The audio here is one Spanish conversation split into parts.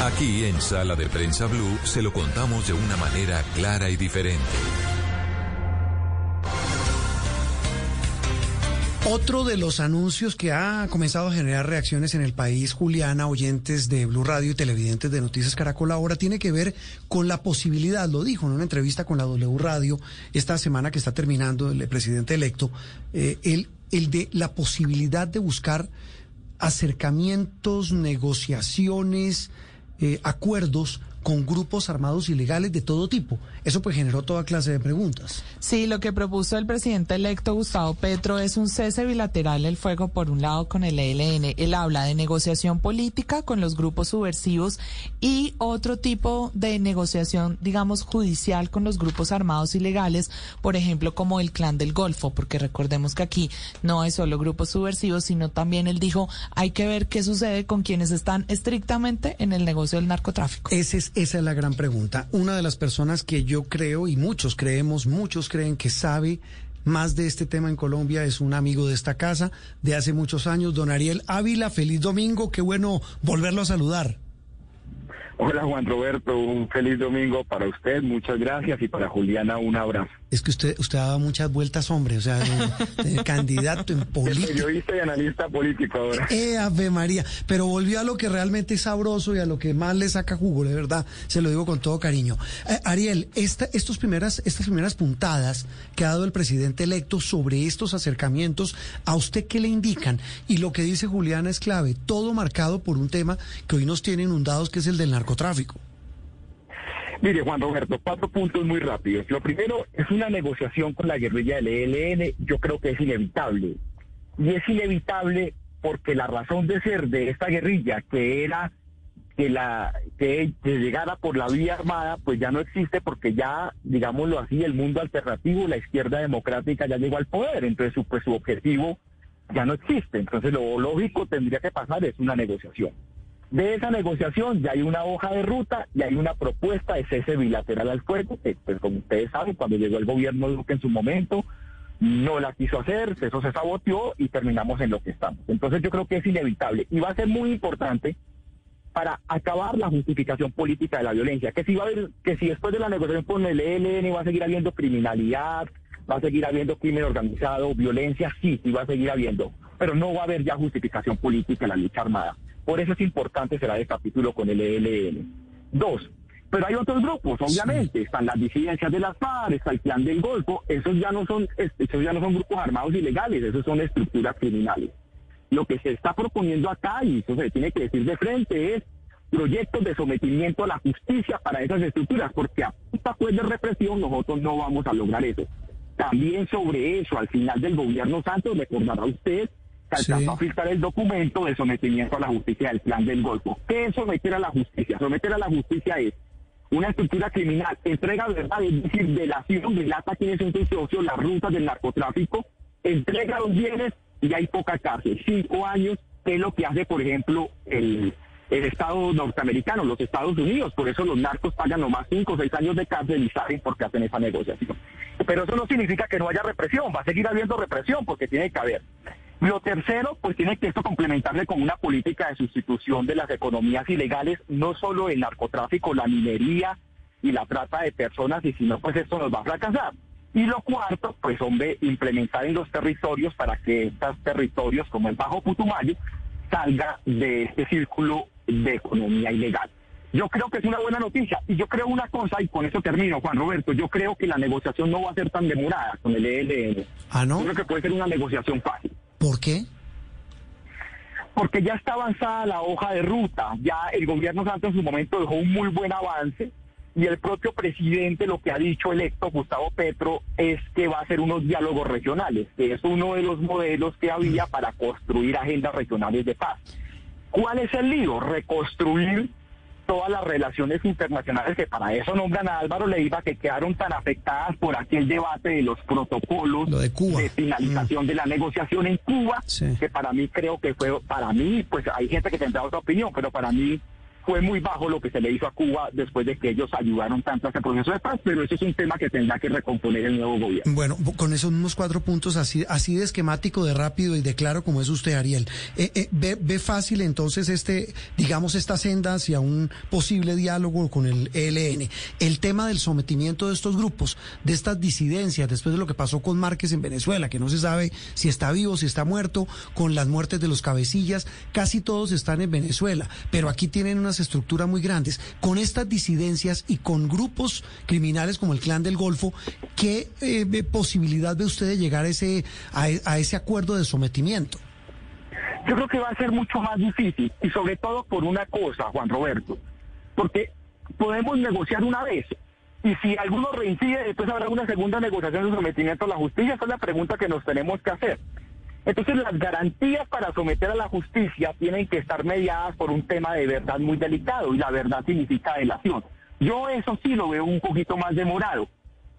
Aquí en Sala de Prensa Blue se lo contamos de una manera clara y diferente. Otro de los anuncios que ha comenzado a generar reacciones en el país, Juliana, oyentes de Blue Radio y televidentes de Noticias Caracol ahora, tiene que ver con la posibilidad, lo dijo en una entrevista con la W Radio esta semana que está terminando el presidente electo, eh, el, el de la posibilidad de buscar acercamientos, negociaciones, eh, acuerdos con grupos armados ilegales de todo tipo. Eso pues generó toda clase de preguntas. Sí, lo que propuso el presidente electo Gustavo Petro es un cese bilateral del fuego por un lado con el ELN. Él habla de negociación política con los grupos subversivos y otro tipo de negociación, digamos, judicial con los grupos armados ilegales, por ejemplo, como el Clan del Golfo, porque recordemos que aquí no hay solo grupos subversivos, sino también él dijo, hay que ver qué sucede con quienes están estrictamente en el negocio del narcotráfico. Ese es esa es la gran pregunta. Una de las personas que yo creo, y muchos creemos, muchos creen que sabe más de este tema en Colombia es un amigo de esta casa de hace muchos años, don Ariel Ávila. Feliz domingo, qué bueno volverlo a saludar. Hola Juan Roberto, un feliz domingo para usted, muchas gracias y para Juliana un abrazo. Es que usted usted ha dado muchas vueltas, hombre, o sea, candidato en política. Periodista y analista político ahora. Eh, Ave María, pero volvió a lo que realmente es sabroso y a lo que más le saca jugo, de verdad, se lo digo con todo cariño. Eh, Ariel, esta, estos primeras, estas primeras puntadas que ha dado el presidente electo sobre estos acercamientos, ¿a usted qué le indican? Y lo que dice Juliana es clave, todo marcado por un tema que hoy nos tiene inundados, que es el del narcotráfico narcotráfico? Mire, Juan Roberto, cuatro puntos muy rápidos. Lo primero es una negociación con la guerrilla del ELN. Yo creo que es inevitable. Y es inevitable porque la razón de ser de esta guerrilla, que era que la que, llegara por la vía armada, pues ya no existe porque ya, digámoslo así, el mundo alternativo, la izquierda democrática ya llegó al poder. Entonces, su, pues, su objetivo ya no existe. Entonces, lo lógico tendría que pasar es una negociación. De esa negociación ya hay una hoja de ruta y hay una propuesta de cese bilateral al fuego, que pues como ustedes saben, cuando llegó el gobierno Duque en su momento, no la quiso hacer, eso se saboteó y terminamos en lo que estamos. Entonces yo creo que es inevitable y va a ser muy importante para acabar la justificación política de la violencia, que si va a haber, que si después de la negociación con el ELN va a seguir habiendo criminalidad, va a seguir habiendo crimen organizado, violencia, sí, sí va a seguir habiendo, pero no va a haber ya justificación política en la lucha armada. Por eso es importante cerrar el capítulo con el ELN. Dos, pero hay otros grupos, obviamente, están las disidencias de las FARC, está el Clan del Golfo, esos ya no son, esos ya no son grupos armados ilegales, esos son estructuras criminales. Lo que se está proponiendo acá, y eso se tiene que decir de frente, es proyectos de sometimiento a la justicia para esas estructuras, porque a esta pues de represión nosotros no vamos a lograr eso. También sobre eso, al final del gobierno Santos, recordará usted alcanzó a filtrar el documento de sometimiento a la justicia del plan del Golfo. ¿Qué es someter a la justicia? Someter a la justicia es una estructura criminal, entrega verdad, es decir, delación, delata quién es un socio, las rutas del narcotráfico, entrega los bienes y hay poca cárcel. Cinco años, es lo que hace, por ejemplo, el, el Estado norteamericano, los Estados Unidos. Por eso los narcos pagan nomás cinco o seis años de cárcel y saben por qué hacen esa negociación. Pero eso no significa que no haya represión, va a seguir habiendo represión porque tiene que haber. Lo tercero, pues tiene que esto complementarle con una política de sustitución de las economías ilegales, no solo el narcotráfico, la minería y la trata de personas, y si no, pues esto nos va a fracasar. Y lo cuarto, pues hombre, implementar en los territorios para que estos territorios, como el Bajo Putumayo, salga de este círculo de economía ilegal. Yo creo que es una buena noticia. Y yo creo una cosa, y con eso termino, Juan Roberto, yo creo que la negociación no va a ser tan demorada con el ELN. Ah, ¿no? Yo creo que puede ser una negociación fácil. ¿Por qué? Porque ya está avanzada la hoja de ruta, ya el gobierno Santos en su momento dejó un muy buen avance y el propio presidente lo que ha dicho electo Gustavo Petro es que va a hacer unos diálogos regionales, que es uno de los modelos que había para construir agendas regionales de paz. ¿Cuál es el lío? Reconstruir todas las relaciones internacionales que para eso nombran a Álvaro Leiva, que quedaron tan afectadas por aquel debate de los protocolos de, finalización de la negociación en Cuba, que para mí creo que fue, para mí, pues hay gente que tendrá otra opinión, pero para mí fue muy bajo lo que se le hizo a Cuba después de que ellos ayudaron tanto a ese proceso de paz, pero eso es un tema que tendrá que recomponer el nuevo gobierno. Bueno, con esos mismos cuatro puntos así, así de esquemático, de rápido y de claro como es usted, Ariel, eh, eh, ve, ve, fácil entonces este, digamos, esta senda hacia un posible diálogo con el ELN. El tema del sometimiento de estos grupos, de estas disidencias, después de lo que pasó con Márquez en Venezuela, que no se sabe si está vivo, si está muerto, con las muertes de los cabecillas, casi todos están en Venezuela, pero aquí tienen unas estructuras muy grandes. Con estas disidencias y con grupos criminales como el Clan del Golfo, ¿qué eh, posibilidad ve usted de llegar a ese, a, a ese acuerdo de sometimiento? Yo creo que va a ser mucho más difícil y sobre todo por una cosa, Juan Roberto, porque podemos negociar una vez y si alguno reincide, después habrá una segunda negociación de sometimiento a la justicia. Esa es la pregunta que nos tenemos que hacer. Entonces las garantías para someter a la justicia tienen que estar mediadas por un tema de verdad muy delicado y la verdad significa delación. Yo eso sí lo veo un poquito más demorado.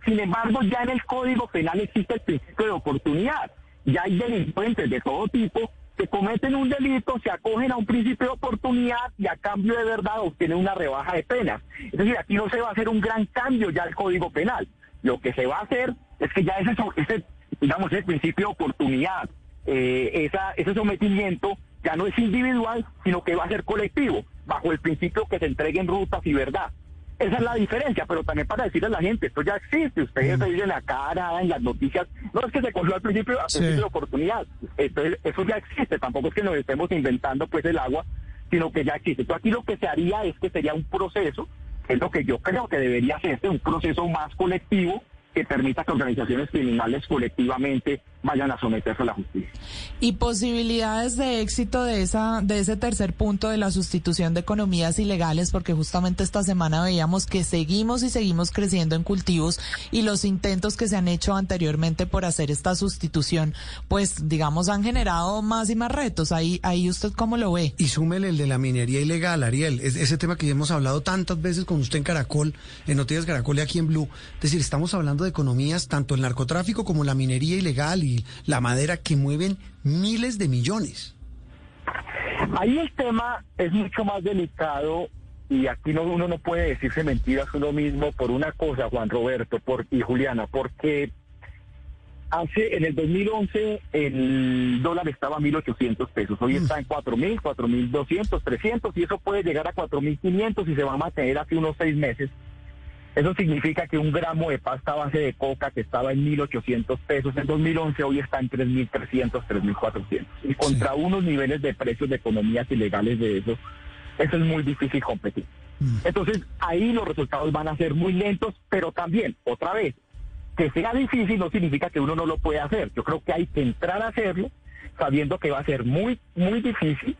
Sin embargo, ya en el Código Penal existe el principio de oportunidad. Ya hay delincuentes de todo tipo que cometen un delito, se acogen a un principio de oportunidad y a cambio de verdad obtienen una rebaja de penas. Es decir, aquí no se va a hacer un gran cambio ya al Código Penal. Lo que se va a hacer es que ya ese, ese digamos, el principio de oportunidad, eh, esa, ese sometimiento ya no es individual, sino que va a ser colectivo, bajo el principio que se entreguen rutas y verdad. Esa es la diferencia, pero también para decirle a la gente, esto ya existe, ustedes se dicen la cara, en las noticias, no es que se cogió al principio, al principio de oportunidad, Entonces, eso ya existe, tampoco es que nos estemos inventando pues el agua, sino que ya existe. Entonces aquí lo que se haría es que sería un proceso, que es lo que yo creo que debería hacerse, un proceso más colectivo, que permita que organizaciones criminales colectivamente vayan a someterse a la justicia. ¿Y posibilidades de éxito de esa de ese tercer punto de la sustitución de economías ilegales? Porque justamente esta semana veíamos que seguimos y seguimos creciendo en cultivos y los intentos que se han hecho anteriormente por hacer esta sustitución, pues digamos han generado más y más retos. Ahí, ahí usted cómo lo ve. Y súmele el de la minería ilegal, Ariel. Es, ese tema que hemos hablado tantas veces con usted en Caracol, en Noticias Caracol y aquí en Blue. Es decir, estamos hablando de economías, tanto el narcotráfico como la minería ilegal y la madera que mueven miles de millones. Ahí el tema es mucho más delicado y aquí no, uno no puede decirse mentiras uno mismo por una cosa, Juan Roberto por, y Juliana, porque hace en el 2011 el dólar estaba a 1.800 pesos, hoy está en 4.000, 4.200, 300 y eso puede llegar a 4.500 y se va a mantener hace unos seis meses eso significa que un gramo de pasta base de coca que estaba en 1.800 pesos en 2011 hoy está en 3.300, 3.400. Y contra unos niveles de precios de economías ilegales de eso, eso es muy difícil competir. Mm. Entonces ahí los resultados van a ser muy lentos, pero también, otra vez, que sea difícil no significa que uno no lo pueda hacer. Yo creo que hay que entrar a hacerlo sabiendo que va a ser muy, muy difícil